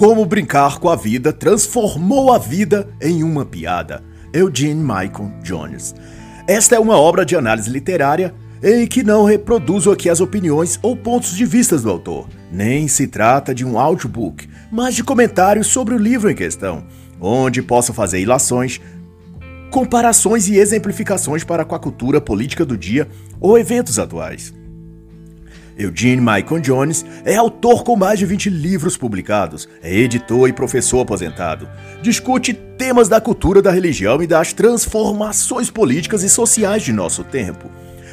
Como Brincar com a Vida Transformou a Vida em uma Piada. Eugene Michael Jones. Esta é uma obra de análise literária em que não reproduzo aqui as opiniões ou pontos de vista do autor. Nem se trata de um audiobook, mas de comentários sobre o livro em questão, onde posso fazer ilações, comparações e exemplificações para com a cultura política do dia ou eventos atuais. Eugene Michael Jones é autor com mais de 20 livros publicados, é editor e professor aposentado. Discute temas da cultura da religião e das transformações políticas e sociais de nosso tempo.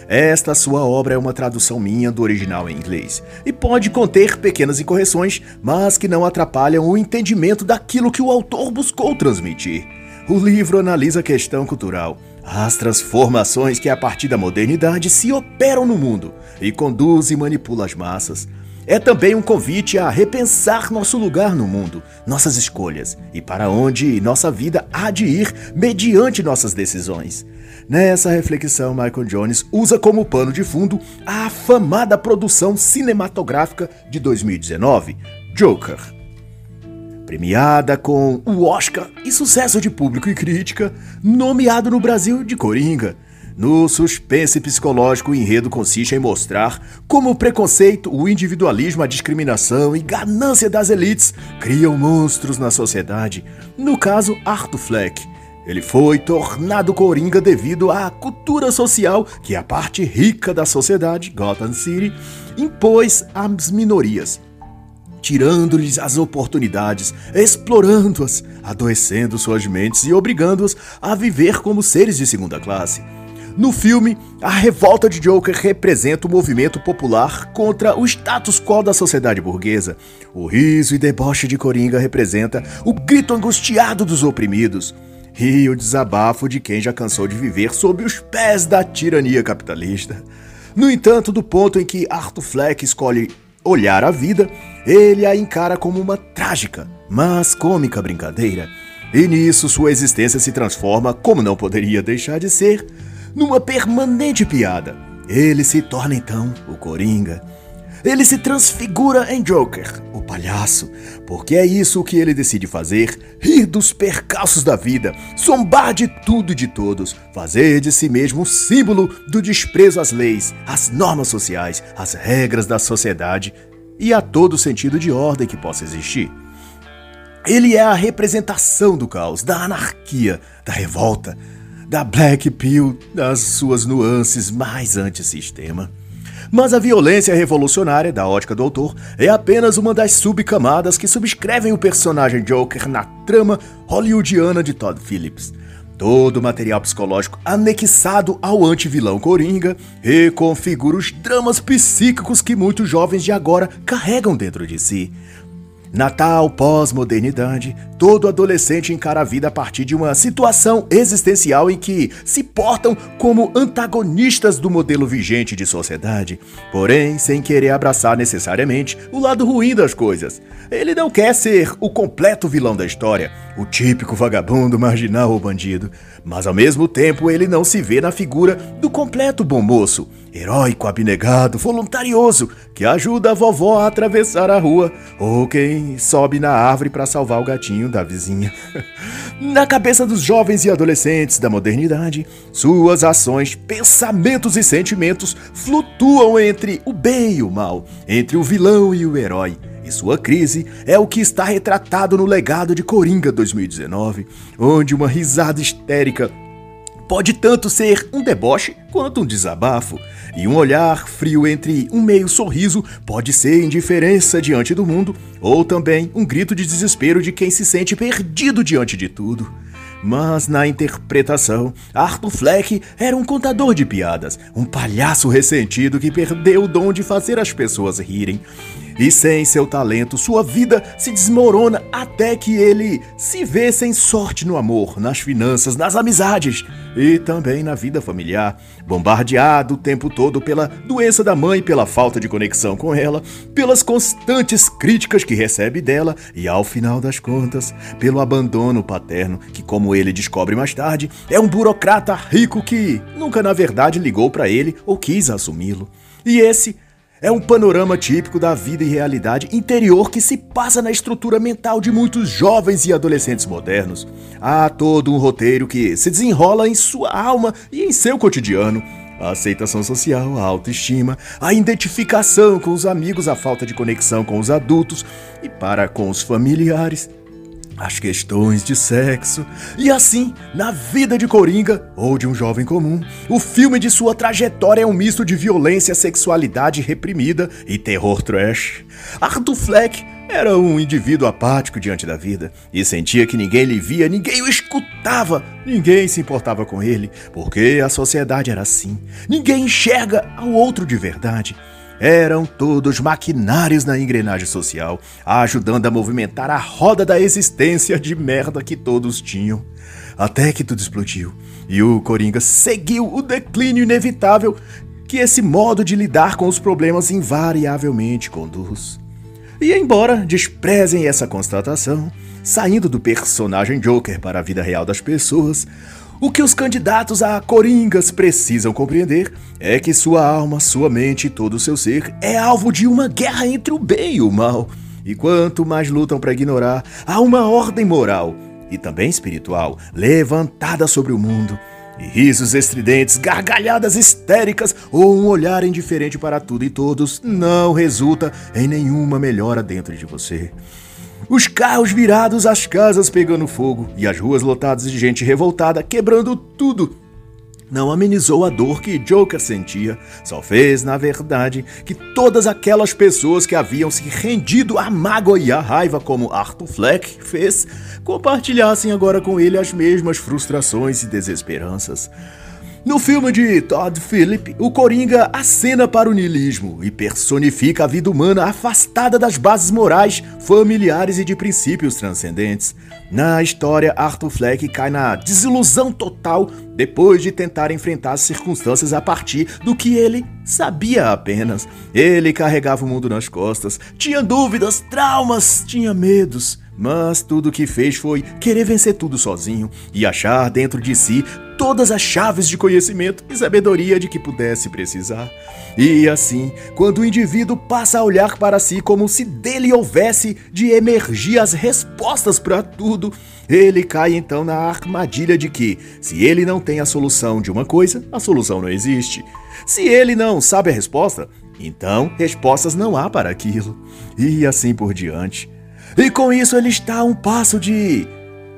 Esta sua obra é uma tradução minha do original em inglês e pode conter pequenas incorreções, mas que não atrapalham o entendimento daquilo que o autor buscou transmitir. O livro analisa a questão cultural, as transformações que a partir da modernidade se operam no mundo e conduz e manipula as massas. É também um convite a repensar nosso lugar no mundo, nossas escolhas e para onde nossa vida há de ir mediante nossas decisões. Nessa reflexão, Michael Jones usa como pano de fundo a afamada produção cinematográfica de 2019, Joker. Premiada com o Oscar e sucesso de público e crítica, nomeado no Brasil de Coringa. No suspense psicológico, o enredo consiste em mostrar como o preconceito, o individualismo, a discriminação e ganância das elites criam monstros na sociedade. No caso, Arthur Fleck. Ele foi tornado coringa devido à cultura social que a parte rica da sociedade, Gotham City, impôs às minorias tirando-lhes as oportunidades, explorando-as, adoecendo suas mentes e obrigando-as a viver como seres de segunda classe. No filme, a revolta de Joker representa o movimento popular contra o status quo da sociedade burguesa. O riso e deboche de Coringa representa o grito angustiado dos oprimidos e o desabafo de quem já cansou de viver sob os pés da tirania capitalista. No entanto, do ponto em que Arthur Fleck escolhe olhar a vida, ele a encara como uma trágica, mas cômica brincadeira. E nisso sua existência se transforma, como não poderia deixar de ser, numa permanente piada. Ele se torna então o Coringa. Ele se transfigura em Joker, o palhaço, porque é isso que ele decide fazer: rir dos percalços da vida, zombar de tudo e de todos, fazer de si mesmo um símbolo do desprezo às leis, às normas sociais, às regras da sociedade e a todo sentido de ordem que possa existir. Ele é a representação do caos, da anarquia, da revolta, da Black Pill, das suas nuances mais antissistema. Mas a violência revolucionária da ótica do autor é apenas uma das subcamadas que subscrevem o personagem Joker na trama hollywoodiana de Todd Phillips. Todo o material psicológico anexado ao anti-vilão Coringa reconfigura os dramas psíquicos que muitos jovens de agora carregam dentro de si. Natal, pós-modernidade, todo adolescente encara a vida a partir de uma situação existencial em que se portam como antagonistas do modelo vigente de sociedade, porém sem querer abraçar necessariamente o lado ruim das coisas. Ele não quer ser o completo vilão da história, o típico vagabundo, marginal ou bandido, mas ao mesmo tempo ele não se vê na figura do completo bom moço, heróico, abnegado, voluntarioso, que ajuda a vovó a atravessar a rua, ou quem sobe na árvore para salvar o gatinho da vizinha. na cabeça dos jovens e adolescentes da modernidade, suas ações, pensamentos e sentimentos flutuam entre o bem e o mal, entre o vilão e o herói. E sua crise é o que está retratado no legado de Coringa 2019, onde uma risada histérica pode tanto ser um deboche quanto um desabafo, e um olhar frio entre um meio sorriso pode ser indiferença diante do mundo, ou também um grito de desespero de quem se sente perdido diante de tudo. Mas na interpretação, Arthur Fleck era um contador de piadas, um palhaço ressentido que perdeu o dom de fazer as pessoas rirem. E sem seu talento, sua vida se desmorona até que ele se vê sem sorte no amor, nas finanças, nas amizades e também na vida familiar, bombardeado o tempo todo pela doença da mãe, pela falta de conexão com ela, pelas constantes críticas que recebe dela e, ao final das contas, pelo abandono paterno, que, como ele descobre mais tarde, é um burocrata rico que nunca na verdade ligou para ele ou quis assumi-lo. E esse é um panorama típico da vida e realidade interior que se passa na estrutura mental de muitos jovens e adolescentes modernos. Há todo um roteiro que se desenrola em sua alma e em seu cotidiano. A aceitação social, a autoestima, a identificação com os amigos, a falta de conexão com os adultos e para com os familiares, as questões de sexo. E assim, na vida de Coringa, ou de um jovem comum, o filme de sua trajetória é um misto de violência, sexualidade reprimida e terror trash. Arthur Fleck era um indivíduo apático diante da vida e sentia que ninguém lhe via, ninguém o escutava, ninguém se importava com ele, porque a sociedade era assim. Ninguém enxerga ao outro de verdade. Eram todos maquinários na engrenagem social, ajudando a movimentar a roda da existência de merda que todos tinham. Até que tudo explodiu e o Coringa seguiu o declínio inevitável que esse modo de lidar com os problemas invariavelmente conduz. E embora desprezem essa constatação, saindo do personagem Joker para a vida real das pessoas, o que os candidatos a coringas precisam compreender é que sua alma, sua mente e todo o seu ser é alvo de uma guerra entre o bem e o mal. E quanto mais lutam para ignorar, há uma ordem moral e também espiritual levantada sobre o mundo. E risos estridentes, gargalhadas histéricas ou um olhar indiferente para tudo e todos não resulta em nenhuma melhora dentro de você. Os carros virados, as casas pegando fogo e as ruas lotadas de gente revoltada, quebrando tudo. Não amenizou a dor que Joker sentia, só fez, na verdade, que todas aquelas pessoas que haviam se rendido à mágoa e à raiva, como Arthur Fleck fez, compartilhassem agora com ele as mesmas frustrações e desesperanças. No filme de Todd Phillip, o Coringa acena para o niilismo e personifica a vida humana afastada das bases morais, familiares e de princípios transcendentes. Na história, Arthur Fleck cai na desilusão total depois de tentar enfrentar as circunstâncias a partir do que ele sabia apenas. Ele carregava o mundo nas costas, tinha dúvidas, traumas, tinha medos. Mas tudo o que fez foi querer vencer tudo sozinho e achar dentro de si todas as chaves de conhecimento e sabedoria de que pudesse precisar. E assim, quando o indivíduo passa a olhar para si como se dele houvesse de emergir as respostas para tudo, ele cai então na armadilha de que, se ele não tem a solução de uma coisa, a solução não existe. Se ele não sabe a resposta, então respostas não há para aquilo. E assim por diante. E com isso ele está a um passo de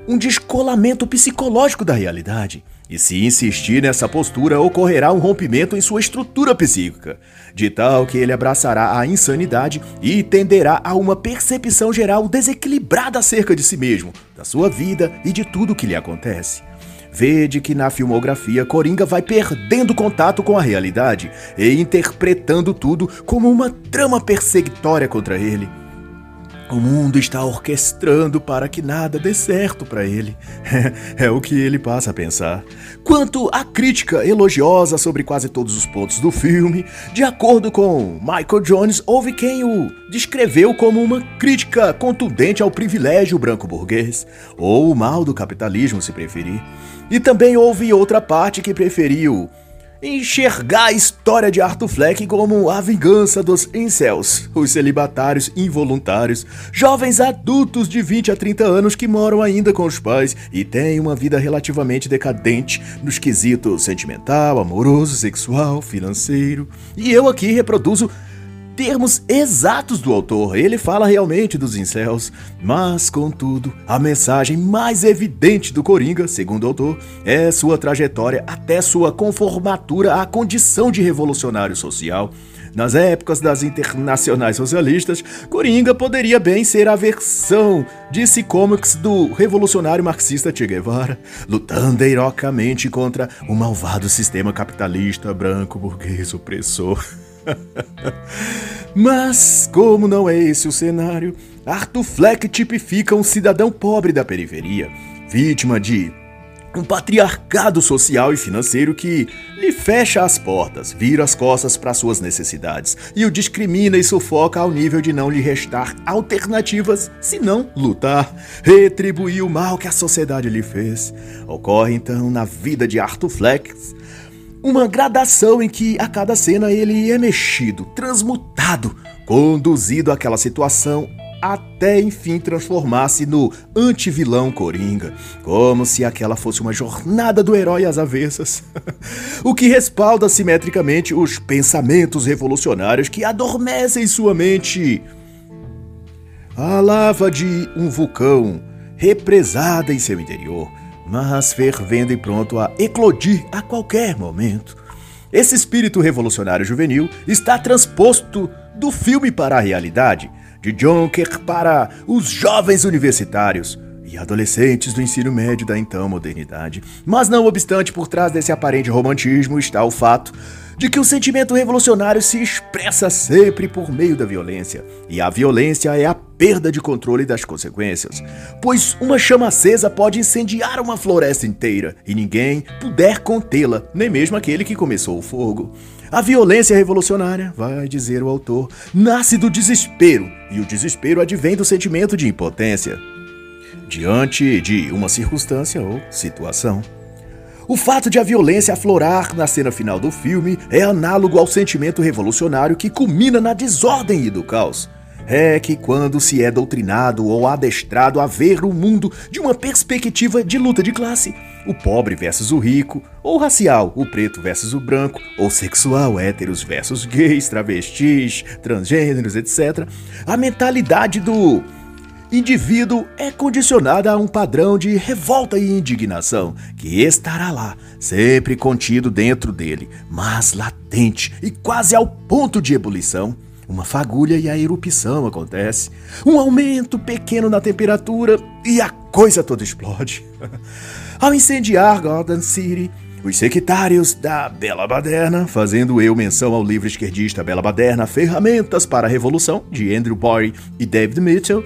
um descolamento psicológico da realidade. E se insistir nessa postura, ocorrerá um rompimento em sua estrutura psíquica, de tal que ele abraçará a insanidade e tenderá a uma percepção geral desequilibrada acerca de si mesmo, da sua vida e de tudo que lhe acontece. Vede que na filmografia Coringa vai perdendo contato com a realidade e interpretando tudo como uma trama perseguitória contra ele. O mundo está orquestrando para que nada dê certo para ele. é o que ele passa a pensar. Quanto à crítica elogiosa sobre quase todos os pontos do filme, de acordo com Michael Jones, houve quem o descreveu como uma crítica contundente ao privilégio branco burguês, ou o mal do capitalismo, se preferir. E também houve outra parte que preferiu enxergar a história de Arthur Fleck como a vingança dos incels, os celibatários involuntários, jovens adultos de 20 a 30 anos que moram ainda com os pais e têm uma vida relativamente decadente nos quesitos sentimental, amoroso, sexual, financeiro. E eu aqui reproduzo termos exatos do autor, ele fala realmente dos incels, mas, contudo, a mensagem mais evidente do Coringa, segundo o autor, é sua trajetória até sua conformatura à condição de revolucionário social. Nas épocas das internacionais socialistas, Coringa poderia bem ser a versão DC Comics do revolucionário marxista Che Guevara, lutando heroicamente contra o malvado sistema capitalista branco burguês opressor. Mas, como não é esse o cenário, Arthur Fleck tipifica um cidadão pobre da periferia, vítima de um patriarcado social e financeiro que lhe fecha as portas, vira as costas para suas necessidades e o discrimina e sufoca ao nível de não lhe restar alternativas senão lutar, retribuir o mal que a sociedade lhe fez. Ocorre então na vida de Arthur Fleck uma gradação em que a cada cena ele é mexido, transmutado, conduzido àquela situação até enfim transformar-se no antivilão Coringa, como se aquela fosse uma jornada do herói às avessas. o que respalda simetricamente os pensamentos revolucionários que adormecem sua mente. A lava de um vulcão represada em seu interior, mas fervendo e pronto a eclodir a qualquer momento. Esse espírito revolucionário juvenil está transposto do filme para a realidade de Jonker para os jovens universitários e adolescentes do ensino médio da então modernidade. Mas não obstante, por trás desse aparente romantismo está o fato de que o sentimento revolucionário se expressa sempre por meio da violência, e a violência é a perda de controle das consequências, pois uma chama acesa pode incendiar uma floresta inteira e ninguém puder contê-la, nem mesmo aquele que começou o fogo. A violência revolucionária, vai dizer o autor, nasce do desespero, e o desespero advém do sentimento de impotência diante de uma circunstância ou situação. O fato de a violência aflorar na cena final do filme é análogo ao sentimento revolucionário que culmina na desordem e do caos é que quando se é doutrinado ou adestrado a ver o mundo de uma perspectiva de luta de classe, o pobre versus o rico, ou racial, o preto versus o branco, ou sexual, héteros versus gays, travestis, transgêneros, etc., a mentalidade do indivíduo é condicionada a um padrão de revolta e indignação que estará lá, sempre contido dentro dele, mas latente e quase ao ponto de ebulição uma fagulha e a erupção acontece. Um aumento pequeno na temperatura e a coisa toda explode. Ao incendiar Gotham City, os sectários da Bela Baderna, fazendo eu menção ao livro esquerdista Bela Baderna, Ferramentas para a Revolução, de Andrew Boy e David Mitchell,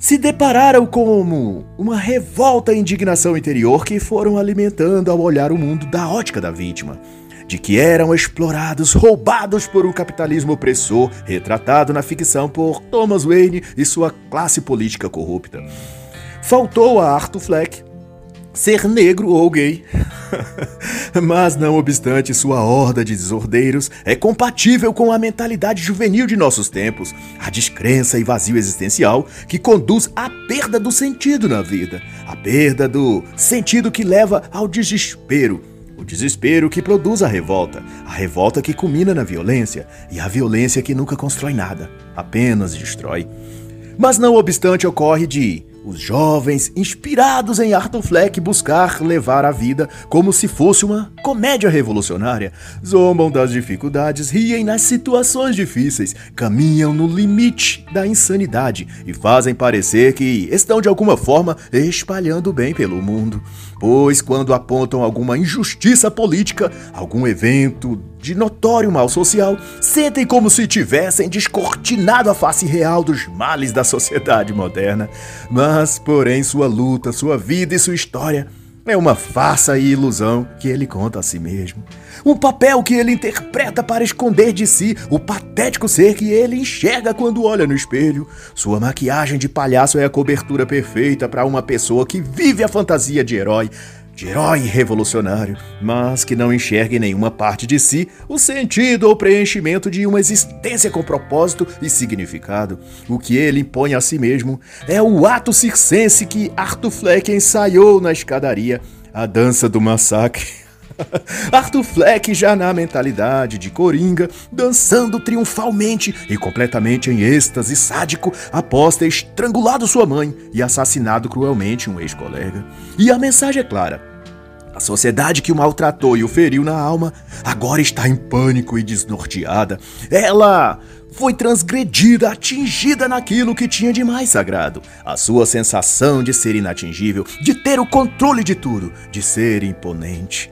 se depararam com uma revolta e indignação interior que foram alimentando ao olhar o mundo da ótica da vítima de que eram explorados, roubados por um capitalismo opressor, retratado na ficção por Thomas Wayne e sua classe política corrupta. Faltou a Arthur Fleck ser negro ou gay. Mas, não obstante, sua horda de desordeiros é compatível com a mentalidade juvenil de nossos tempos, a descrença e vazio existencial que conduz à perda do sentido na vida, a perda do sentido que leva ao desespero, o desespero que produz a revolta, a revolta que culmina na violência e a violência que nunca constrói nada, apenas destrói. Mas não obstante ocorre de os jovens, inspirados em Arthur Fleck, buscar levar a vida como se fosse uma comédia revolucionária. Zombam das dificuldades, riem nas situações difíceis, caminham no limite da insanidade e fazem parecer que estão de alguma forma espalhando bem pelo mundo. Pois quando apontam alguma injustiça política, algum evento de notório mal social, sentem como se tivessem descortinado a face real dos males da sociedade moderna. Mas, porém, sua luta, sua vida e sua história é uma farsa e ilusão que ele conta a si mesmo. Um papel que ele interpreta para esconder de si o patético ser que ele enxerga quando olha no espelho. Sua maquiagem de palhaço é a cobertura perfeita para uma pessoa que vive a fantasia de herói, de herói revolucionário, mas que não enxerga em nenhuma parte de si o sentido ou preenchimento de uma existência com propósito e significado. O que ele impõe a si mesmo é o ato circense que Arthur Fleck ensaiou na escadaria, a dança do massacre. Arthur Fleck já na mentalidade de Coringa, dançando triunfalmente e completamente em êxtase sádico após ter estrangulado sua mãe e assassinado cruelmente um ex-colega. E a mensagem é clara: a sociedade que o maltratou e o feriu na alma agora está em pânico e desnorteada. Ela foi transgredida, atingida naquilo que tinha de mais sagrado. A sua sensação de ser inatingível, de ter o controle de tudo, de ser imponente.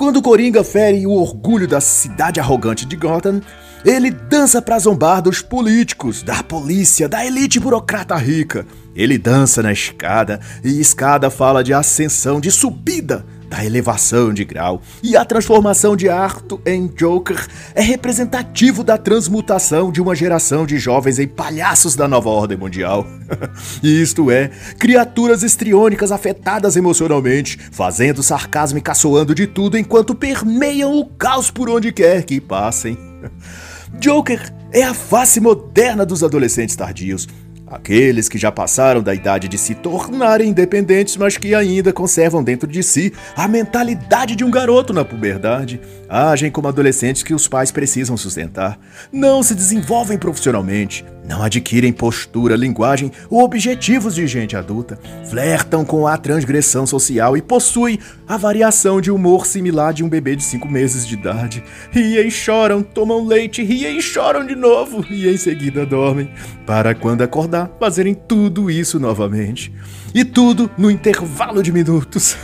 Quando Coringa fere o orgulho da cidade arrogante de Gotham, ele dança para zombar dos políticos, da polícia, da elite burocrata rica. Ele dança na escada, e escada fala de ascensão, de subida, da elevação de grau, e a transformação de Arthur em Joker é representativo da transmutação de uma geração de jovens em palhaços da nova ordem mundial. Isto é, criaturas estriônicas afetadas emocionalmente, fazendo sarcasmo e caçoando de tudo enquanto permeiam o caos por onde quer que passem. Joker é a face moderna dos adolescentes tardios, Aqueles que já passaram da idade de se tornarem independentes, mas que ainda conservam dentro de si a mentalidade de um garoto na puberdade, agem como adolescentes que os pais precisam sustentar, não se desenvolvem profissionalmente, não adquirem postura, linguagem ou objetivos de gente adulta, flertam com a transgressão social e possuem a variação de humor similar de um bebê de 5 meses de idade. Riem choram, tomam leite, riem e choram de novo e em seguida dormem, para quando acordar fazerem tudo isso novamente. E tudo no intervalo de minutos.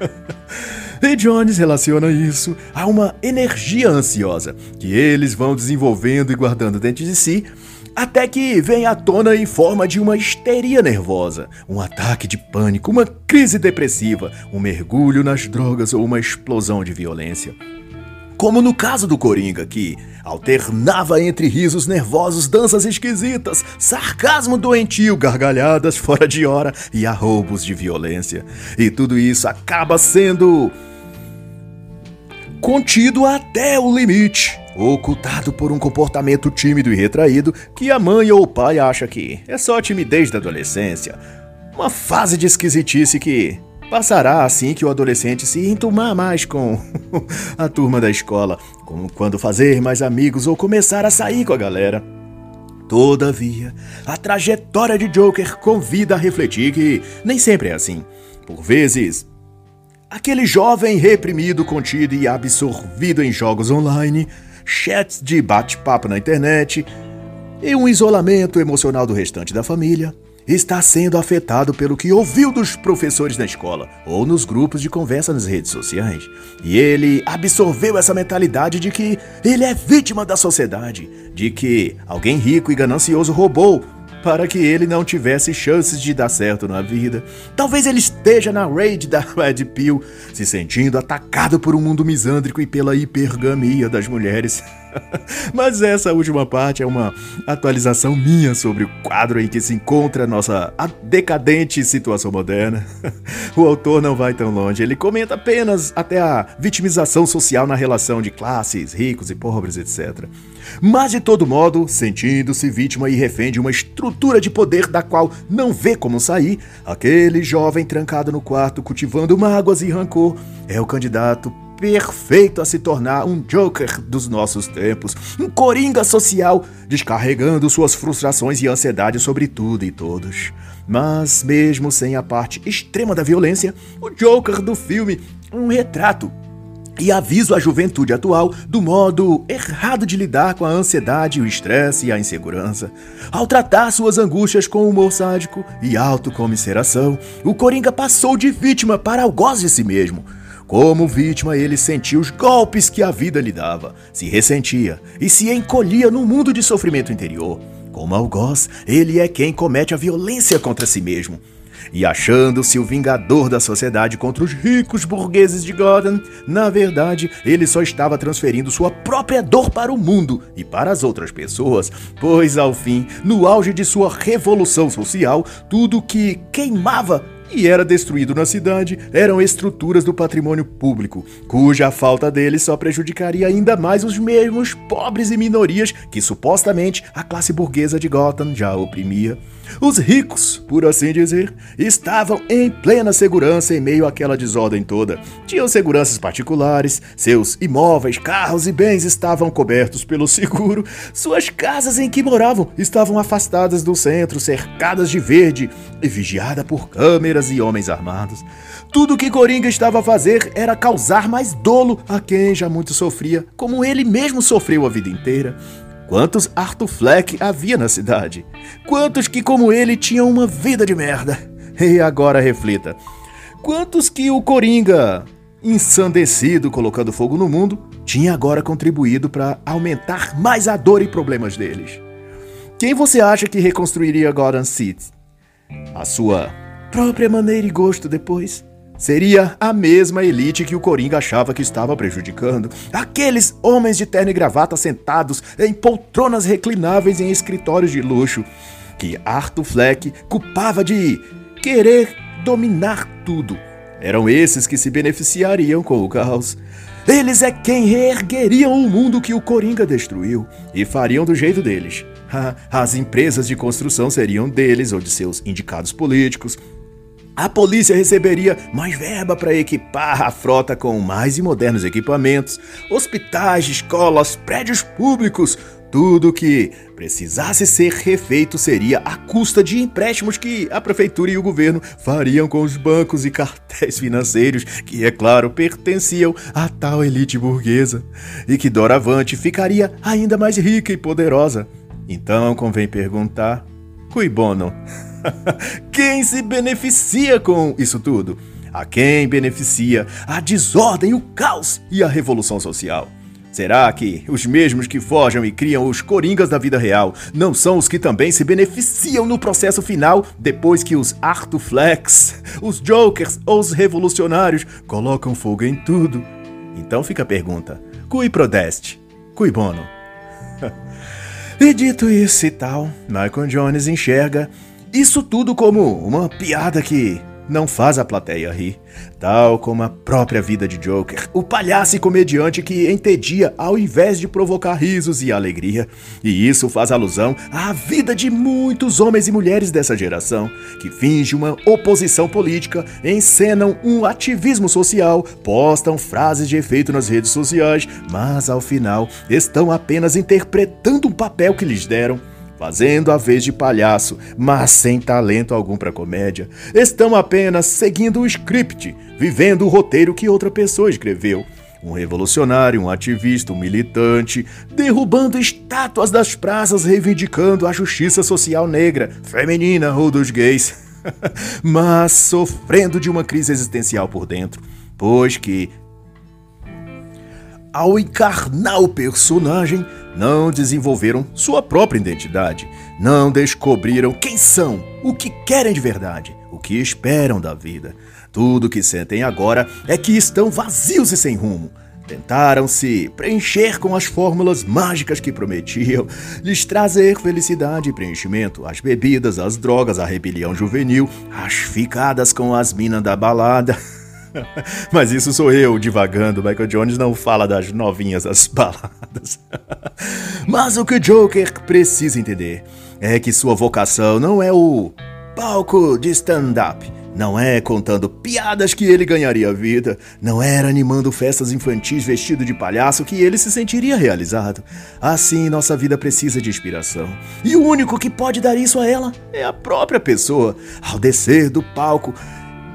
E Jones relaciona isso a uma energia ansiosa que eles vão desenvolvendo e guardando dentro de si até que vem à tona em forma de uma histeria nervosa, um ataque de pânico, uma crise depressiva, um mergulho nas drogas ou uma explosão de violência. Como no caso do Coringa, que alternava entre risos nervosos, danças esquisitas, sarcasmo doentio, gargalhadas fora de hora e arroubos de violência. E tudo isso acaba sendo contido até o limite, ocultado por um comportamento tímido e retraído que a mãe ou o pai acha que é só timidez da adolescência. Uma fase de esquisitice que passará assim que o adolescente se entumar mais com a turma da escola, como quando fazer mais amigos ou começar a sair com a galera. Todavia, a trajetória de Joker convida a refletir que nem sempre é assim. Por vezes, Aquele jovem reprimido, contido e absorvido em jogos online, chats de bate-papo na internet e um isolamento emocional do restante da família, está sendo afetado pelo que ouviu dos professores na escola ou nos grupos de conversa nas redes sociais. E ele absorveu essa mentalidade de que ele é vítima da sociedade, de que alguém rico e ganancioso roubou para que ele não tivesse chances de dar certo na vida. Talvez ele esteja na raid da Red Pill, se sentindo atacado por um mundo misândrico e pela hipergamia das mulheres. Mas essa última parte é uma atualização minha sobre o quadro em que se encontra a nossa decadente situação moderna. O autor não vai tão longe, ele comenta apenas até a vitimização social na relação de classes, ricos e pobres, etc. Mas de todo modo, sentindo-se vítima e refém de uma estrutura de poder da qual não vê como sair, aquele jovem trancado no quarto cultivando mágoas e rancor é o candidato perfeito a se tornar um Joker dos nossos tempos, um coringa social, descarregando suas frustrações e ansiedade sobre tudo e todos. Mas, mesmo sem a parte extrema da violência, o Joker do filme um retrato e aviso à juventude atual do modo errado de lidar com a ansiedade, o estresse e a insegurança. Ao tratar suas angústias com humor sádico e autocomiseração, o Coringa passou de vítima para algoz de si mesmo como vítima, ele sentia os golpes que a vida lhe dava, se ressentia e se encolhia no mundo de sofrimento interior. Como algoz, ele é quem comete a violência contra si mesmo. E achando-se o vingador da sociedade contra os ricos burgueses de Gotham, na verdade, ele só estava transferindo sua própria dor para o mundo e para as outras pessoas, pois ao fim, no auge de sua revolução social, tudo que queimava e era destruído na cidade eram estruturas do patrimônio público, cuja falta deles só prejudicaria ainda mais os mesmos pobres e minorias que supostamente a classe burguesa de Gotham já oprimia. Os ricos, por assim dizer, estavam em plena segurança em meio àquela desordem toda. Tinham seguranças particulares, seus imóveis, carros e bens estavam cobertos pelo seguro, suas casas em que moravam estavam afastadas do centro, cercadas de verde e vigiadas por câmeras e homens armados. Tudo que Coringa estava a fazer era causar mais dolo a quem já muito sofria, como ele mesmo sofreu a vida inteira. Quantos Arthur Fleck havia na cidade? Quantos que, como ele, tinham uma vida de merda? E agora reflita: quantos que o Coringa, ensandecido colocando fogo no mundo, tinha agora contribuído para aumentar mais a dor e problemas deles? Quem você acha que reconstruiria Gotham City? A sua própria maneira e gosto depois? Seria a mesma elite que o Coringa achava que estava prejudicando. Aqueles homens de terno e gravata sentados em poltronas reclináveis em escritórios de luxo, que Arthur Fleck culpava de querer dominar tudo. Eram esses que se beneficiariam com o caos. Eles é quem reergueriam o mundo que o Coringa destruiu e fariam do jeito deles. As empresas de construção seriam deles ou de seus indicados políticos. A polícia receberia mais verba para equipar a frota com mais e modernos equipamentos, hospitais, escolas, prédios públicos, tudo que precisasse ser refeito seria à custa de empréstimos que a prefeitura e o governo fariam com os bancos e cartéis financeiros, que, é claro, pertenciam à tal elite burguesa, e que doravante ficaria ainda mais rica e poderosa. Então convém perguntar: cui bono? quem se beneficia com isso tudo? A quem beneficia a desordem, o caos e a revolução social? Será que os mesmos que forjam e criam os coringas da vida real não são os que também se beneficiam no processo final depois que os Arthur Flex, os Jokers ou os revolucionários colocam fogo em tudo? Então fica a pergunta: cui prodeste? Cui bono? e dito isso e tal, Michael Jones enxerga isso tudo como uma piada que não faz a plateia rir, tal como a própria vida de Joker, o palhaço e comediante que entedia ao invés de provocar risos e alegria. E isso faz alusão à vida de muitos homens e mulheres dessa geração, que fingem uma oposição política, encenam um ativismo social, postam frases de efeito nas redes sociais, mas ao final estão apenas interpretando um papel que lhes deram fazendo a vez de palhaço, mas sem talento algum para comédia. Estão apenas seguindo o script, vivendo o roteiro que outra pessoa escreveu. Um revolucionário, um ativista, um militante, derrubando estátuas das praças reivindicando a justiça social negra, feminina ou dos gays. mas sofrendo de uma crise existencial por dentro, pois que ao encarnar o personagem, não desenvolveram sua própria identidade, não descobriram quem são, o que querem de verdade, o que esperam da vida. Tudo que sentem agora é que estão vazios e sem rumo. Tentaram se preencher com as fórmulas mágicas que prometiam lhes trazer felicidade e preenchimento, as bebidas, as drogas, a rebelião juvenil, as ficadas com as minas da balada. Mas isso sou eu divagando. Michael Jones não fala das novinhas das baladas. Mas o que o Joker precisa entender é que sua vocação não é o palco de stand-up. Não é contando piadas que ele ganharia vida, não era animando festas infantis vestido de palhaço que ele se sentiria realizado. Assim, nossa vida precisa de inspiração. E o único que pode dar isso a ela é a própria pessoa. Ao descer do palco,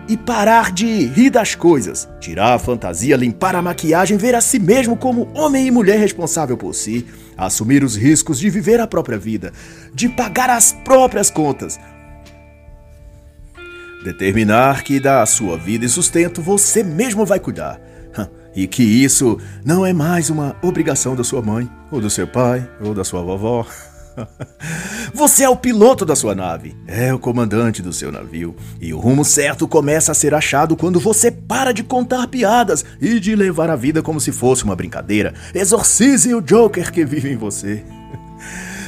e parar de rir das coisas, tirar a fantasia, limpar a maquiagem, ver a si mesmo como homem e mulher responsável por si, assumir os riscos de viver a própria vida, de pagar as próprias contas. Determinar que da sua vida e sustento você mesmo vai cuidar. E que isso não é mais uma obrigação da sua mãe, ou do seu pai, ou da sua vovó. Você é o piloto da sua nave, é o comandante do seu navio, e o rumo certo começa a ser achado quando você para de contar piadas e de levar a vida como se fosse uma brincadeira. Exorcize o Joker que vive em você.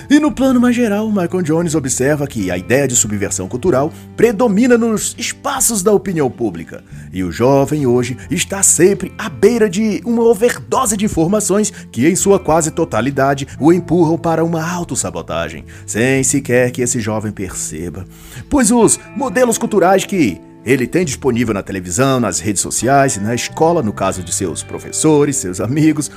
E no plano mais geral, Michael Jones observa que a ideia de subversão cultural predomina nos espaços da opinião pública, e o jovem hoje está sempre à beira de uma overdose de informações que, em sua quase totalidade, o empurram para uma autossabotagem, sem sequer que esse jovem perceba. Pois os modelos culturais que ele tem disponível na televisão, nas redes sociais e na escola, no caso de seus professores, seus amigos,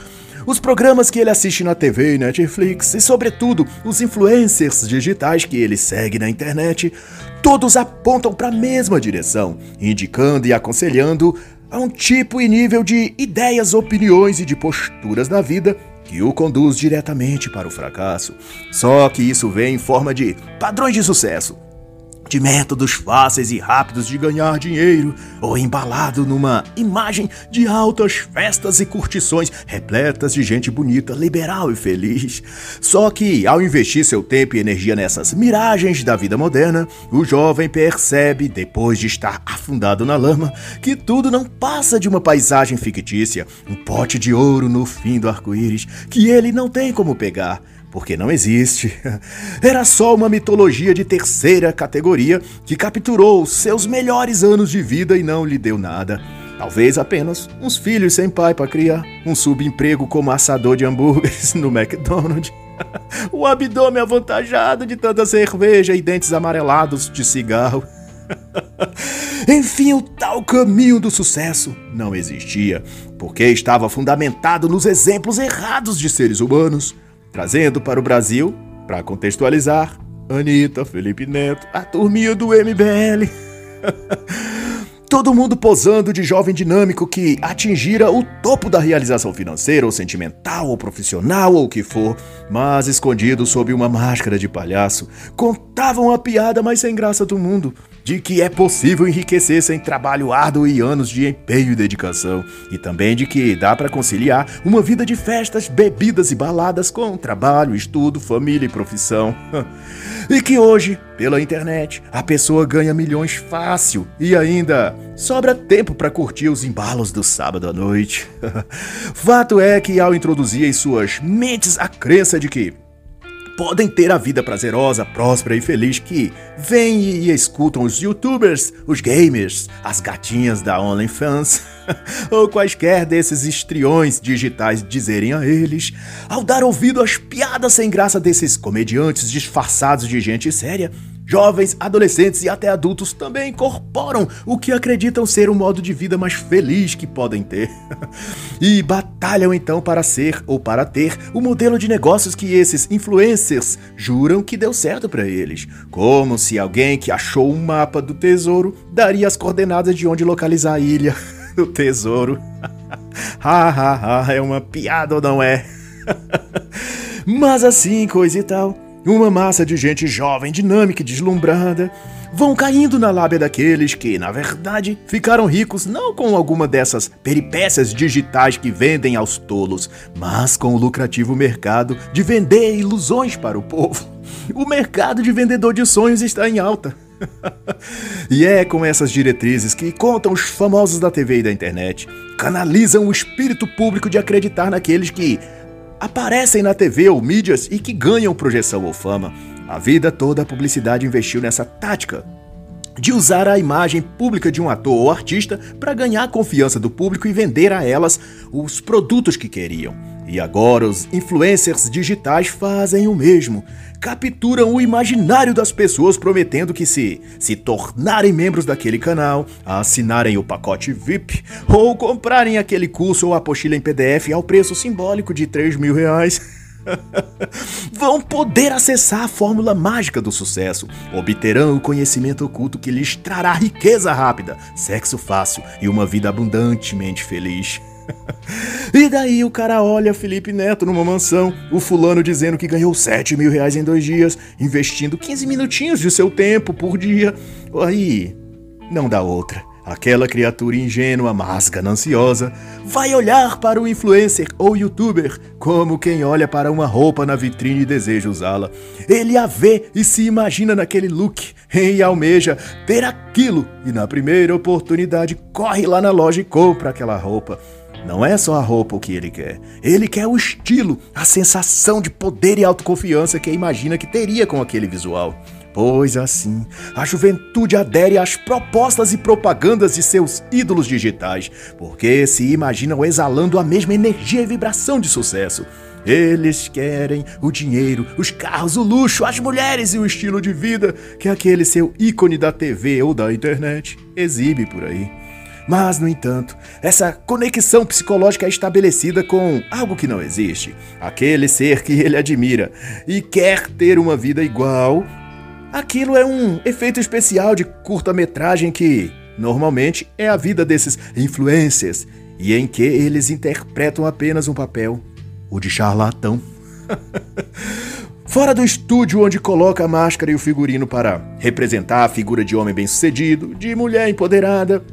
os programas que ele assiste na TV e Netflix e, sobretudo, os influencers digitais que ele segue na internet, todos apontam para a mesma direção, indicando e aconselhando a um tipo e nível de ideias, opiniões e de posturas na vida que o conduz diretamente para o fracasso. Só que isso vem em forma de padrões de sucesso, de métodos fáceis e rápidos de ganhar dinheiro, ou embalado numa imagem de altas festas e curtições repletas de gente bonita, liberal e feliz. Só que, ao investir seu tempo e energia nessas miragens da vida moderna, o jovem percebe, depois de estar afundado na lama, que tudo não passa de uma paisagem fictícia, um pote de ouro no fim do arco-íris, que ele não tem como pegar porque não existe. Era só uma mitologia de terceira categoria que capturou seus melhores anos de vida e não lhe deu nada. Talvez apenas uns filhos sem pai para criar, um subemprego como assador de hambúrgueres no McDonald's, o abdômen avantajado de tanta cerveja e dentes amarelados de cigarro. Enfim, o tal caminho do sucesso não existia, porque estava fundamentado nos exemplos errados de seres humanos trazendo para o Brasil, para contextualizar, Anitta, Felipe Neto, a turminha do MBL. Todo mundo posando de jovem dinâmico que atingira o topo da realização financeira, ou sentimental, ou profissional, ou o que for, mas escondido sob uma máscara de palhaço, contavam a piada mais sem graça do mundo de que é possível enriquecer sem trabalho árduo e anos de empenho e dedicação, e também de que dá para conciliar uma vida de festas, bebidas e baladas com trabalho, estudo, família e profissão. e que hoje, pela internet, a pessoa ganha milhões fácil e ainda sobra tempo para curtir os embalos do sábado à noite. Fato é que ao introduzir em suas mentes a crença de que podem ter a vida prazerosa, próspera e feliz que vêm e escutam os youtubers, os gamers, as gatinhas da OnlyFans ou quaisquer desses estriões digitais dizerem a eles, ao dar ouvido às piadas sem graça desses comediantes disfarçados de gente séria, Jovens, adolescentes e até adultos também incorporam o que acreditam ser o modo de vida mais feliz que podem ter. e batalham então para ser ou para ter o modelo de negócios que esses influencers juram que deu certo para eles. Como se alguém que achou um mapa do tesouro daria as coordenadas de onde localizar a ilha do tesouro. ha ha ha, é uma piada ou não é? Mas assim, coisa e tal. Uma massa de gente jovem, dinâmica e deslumbrada vão caindo na lábia daqueles que, na verdade, ficaram ricos não com alguma dessas peripécias digitais que vendem aos tolos, mas com o lucrativo mercado de vender ilusões para o povo. O mercado de vendedor de sonhos está em alta. e é com essas diretrizes que contam os famosos da TV e da internet, canalizam o espírito público de acreditar naqueles que aparecem na TV ou mídias e que ganham projeção ou fama. A vida toda a publicidade investiu nessa tática de usar a imagem pública de um ator ou artista para ganhar a confiança do público e vender a elas os produtos que queriam. E agora os influencers digitais fazem o mesmo. Capturam o imaginário das pessoas prometendo que se se tornarem membros daquele canal, assinarem o pacote VIP ou comprarem aquele curso ou apostila em PDF ao preço simbólico de 3 mil reais, vão poder acessar a fórmula mágica do sucesso, obterão o conhecimento oculto que lhes trará riqueza rápida, sexo fácil e uma vida abundantemente feliz. e daí o cara olha Felipe Neto numa mansão, o fulano dizendo que ganhou 7 mil reais em dois dias, investindo 15 minutinhos de seu tempo por dia. Aí, não dá outra. Aquela criatura ingênua, mas gananciosa, vai olhar para o influencer ou youtuber como quem olha para uma roupa na vitrine e deseja usá-la. Ele a vê e se imagina naquele look e almeja ter aquilo, e na primeira oportunidade corre lá na loja e compra aquela roupa. Não é só a roupa o que ele quer. Ele quer o estilo, a sensação de poder e autoconfiança que imagina que teria com aquele visual. Pois assim, a juventude adere às propostas e propagandas de seus ídolos digitais, porque se imaginam exalando a mesma energia e vibração de sucesso. Eles querem o dinheiro, os carros, o luxo, as mulheres e o estilo de vida que aquele seu ícone da TV ou da internet exibe por aí. Mas, no entanto, essa conexão psicológica é estabelecida com algo que não existe. Aquele ser que ele admira e quer ter uma vida igual Aquilo é um efeito especial de curta-metragem que, normalmente, é a vida desses influencers e em que eles interpretam apenas um papel, o de charlatão. Fora do estúdio onde coloca a máscara e o figurino para representar a figura de homem bem-sucedido, de mulher empoderada,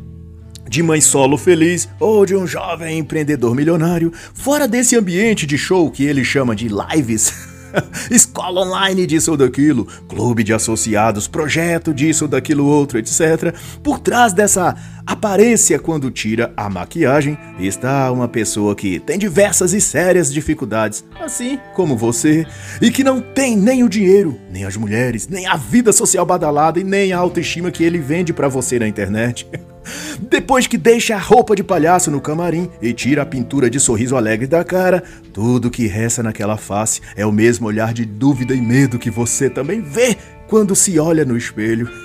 de mãe solo feliz ou de um jovem empreendedor milionário, fora desse ambiente de show que ele chama de lives. escola online disso ou daquilo, clube de associados, projeto disso ou daquilo outro, etc. Por trás dessa aparência quando tira a maquiagem está uma pessoa que tem diversas e sérias dificuldades, assim como você, e que não tem nem o dinheiro, nem as mulheres, nem a vida social badalada e nem a autoestima que ele vende para você na internet. Depois que deixa a roupa de palhaço no camarim e tira a pintura de sorriso alegre da cara, tudo que resta naquela face é o mesmo olhar de dúvida e medo que você também vê quando se olha no espelho.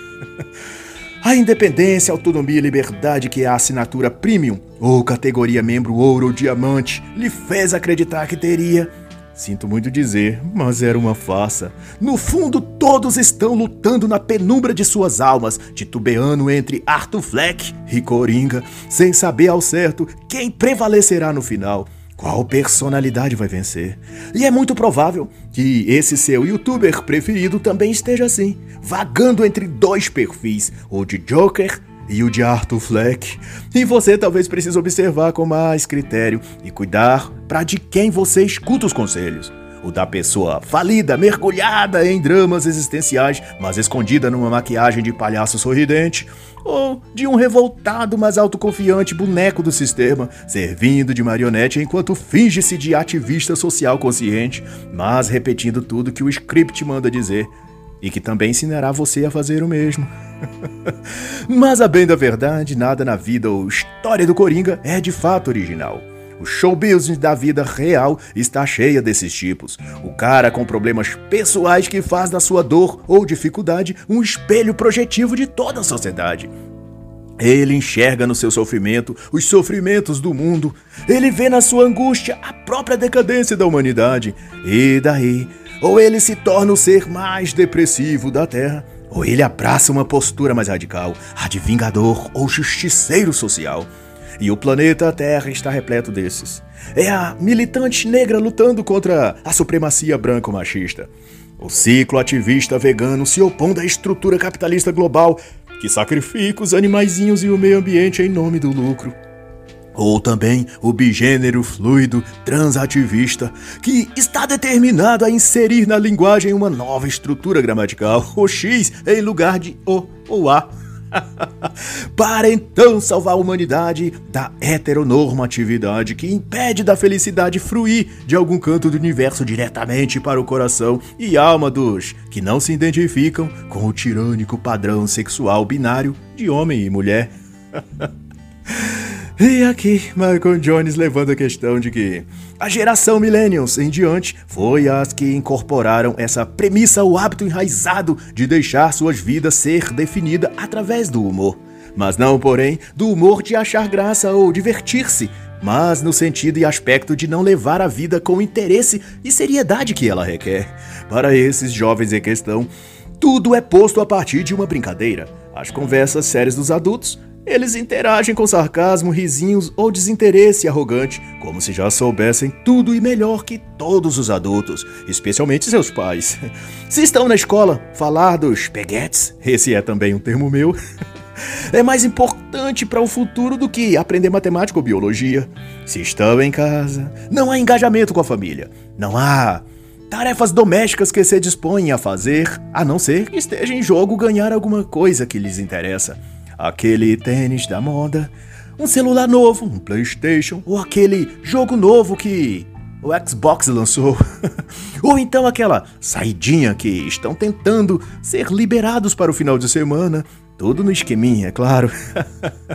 A independência, autonomia e liberdade que é a assinatura premium ou categoria membro ouro ou diamante lhe fez acreditar que teria Sinto muito dizer, mas era uma farsa. No fundo, todos estão lutando na penumbra de suas almas, titubeando entre Arthur Fleck e Coringa, sem saber ao certo quem prevalecerá no final. Qual personalidade vai vencer? E é muito provável que esse seu youtuber preferido também esteja assim, vagando entre dois perfis, o de Joker e o de Arthur Fleck. E você talvez precise observar com mais critério e cuidar para de quem você escuta os conselhos. O da pessoa falida, mergulhada em dramas existenciais, mas escondida numa maquiagem de palhaço sorridente. Ou de um revoltado, mas autoconfiante boneco do sistema, servindo de marionete enquanto finge-se de ativista social consciente, mas repetindo tudo que o script manda dizer e que também ensinará você a fazer o mesmo. Mas a bem da verdade, nada na vida ou história do Coringa é de fato original. O show business da vida real está cheia desses tipos. O cara com problemas pessoais que faz da sua dor ou dificuldade um espelho projetivo de toda a sociedade. Ele enxerga no seu sofrimento os sofrimentos do mundo. Ele vê na sua angústia a própria decadência da humanidade. E daí ou ele se torna o ser mais depressivo da Terra, ou ele abraça uma postura mais radical, a de vingador ou justiceiro social. E o planeta Terra está repleto desses. É a militante negra lutando contra a supremacia branco-machista. O ciclo ativista vegano se opondo à estrutura capitalista global que sacrifica os animaizinhos e o meio ambiente em nome do lucro. Ou também o bigênero fluido transativista, que está determinado a inserir na linguagem uma nova estrutura gramatical, o X em lugar de O ou A. para então salvar a humanidade da heteronormatividade que impede da felicidade fruir de algum canto do universo diretamente para o coração e alma dos que não se identificam com o tirânico padrão sexual binário de homem e mulher. E aqui, Michael Jones levando a questão de que a geração Millennials em diante foi as que incorporaram essa premissa ao hábito enraizado de deixar suas vidas ser definida através do humor. Mas não, porém, do humor de achar graça ou divertir-se, mas no sentido e aspecto de não levar a vida com o interesse e seriedade que ela requer. Para esses jovens em questão, tudo é posto a partir de uma brincadeira. As conversas sérias dos adultos eles interagem com sarcasmo, risinhos ou desinteresse arrogante, como se já soubessem tudo e melhor que todos os adultos, especialmente seus pais. Se estão na escola, falar dos peguetes, esse é também um termo meu, é mais importante para o futuro do que aprender matemática ou biologia. Se estão em casa, não há engajamento com a família, não há tarefas domésticas que se dispõem a fazer, a não ser que esteja em jogo ganhar alguma coisa que lhes interessa aquele tênis da moda, um celular novo, um PlayStation, ou aquele jogo novo que o Xbox lançou, ou então aquela saidinha que estão tentando ser liberados para o final de semana, tudo no esqueminha, é claro.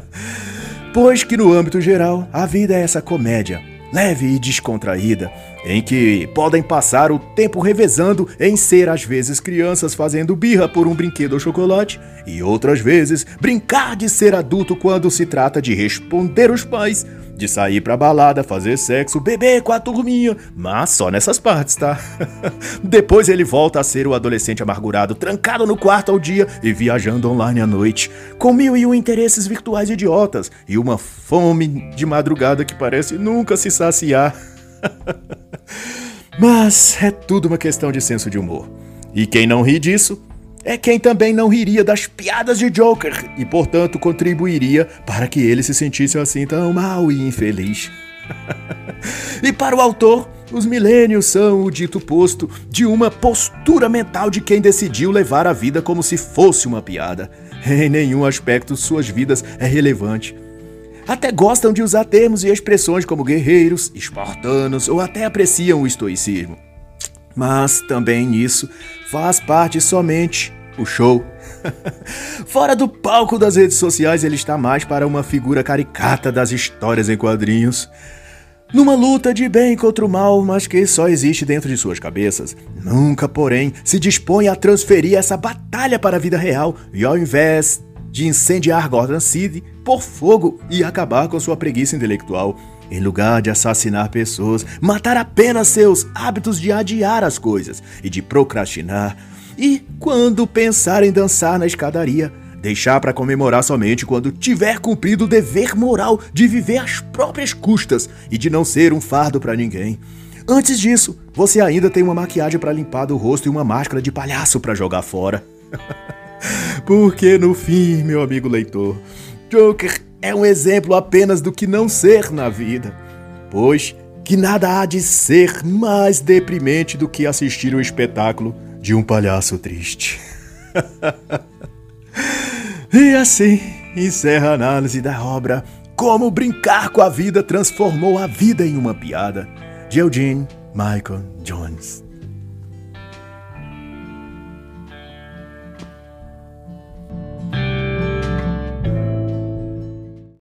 pois que no âmbito geral, a vida é essa comédia leve e descontraída, em que podem passar o tempo revezando em ser às vezes crianças fazendo birra por um brinquedo ou chocolate, e outras vezes brincar de ser adulto quando se trata de responder os pais, de sair pra balada, fazer sexo, beber com a turminha, mas só nessas partes, tá? Depois ele volta a ser o adolescente amargurado, trancado no quarto ao dia e viajando online à noite, com mil e um interesses virtuais idiotas e uma fome de madrugada que parece nunca se saciar. Mas é tudo uma questão de senso de humor. E quem não ri disso é quem também não riria das piadas de Joker e, portanto, contribuiria para que ele se sentisse assim tão mal e infeliz. e para o autor, os milênios são o dito posto de uma postura mental de quem decidiu levar a vida como se fosse uma piada. Em nenhum aspecto suas vidas é relevante. Até gostam de usar termos e expressões como guerreiros, espartanos ou até apreciam o estoicismo. Mas também nisso faz parte somente o show. Fora do palco das redes sociais, ele está mais para uma figura caricata das histórias em quadrinhos. Numa luta de bem contra o mal, mas que só existe dentro de suas cabeças. Nunca, porém, se dispõe a transferir essa batalha para a vida real e ao invés de incendiar Gotham City por fogo e acabar com sua preguiça intelectual, em lugar de assassinar pessoas, matar apenas seus hábitos de adiar as coisas e de procrastinar, e quando pensar em dançar na escadaria, Deixar para comemorar somente quando tiver cumprido o dever moral de viver às próprias custas e de não ser um fardo para ninguém. Antes disso, você ainda tem uma maquiagem para limpar do rosto e uma máscara de palhaço para jogar fora. Porque no fim, meu amigo leitor, Joker é um exemplo apenas do que não ser na vida. Pois que nada há de ser mais deprimente do que assistir o espetáculo de um palhaço triste. E assim encerra a análise da obra Como Brincar com a Vida Transformou a Vida em uma Piada, de Eugene Michael Jones.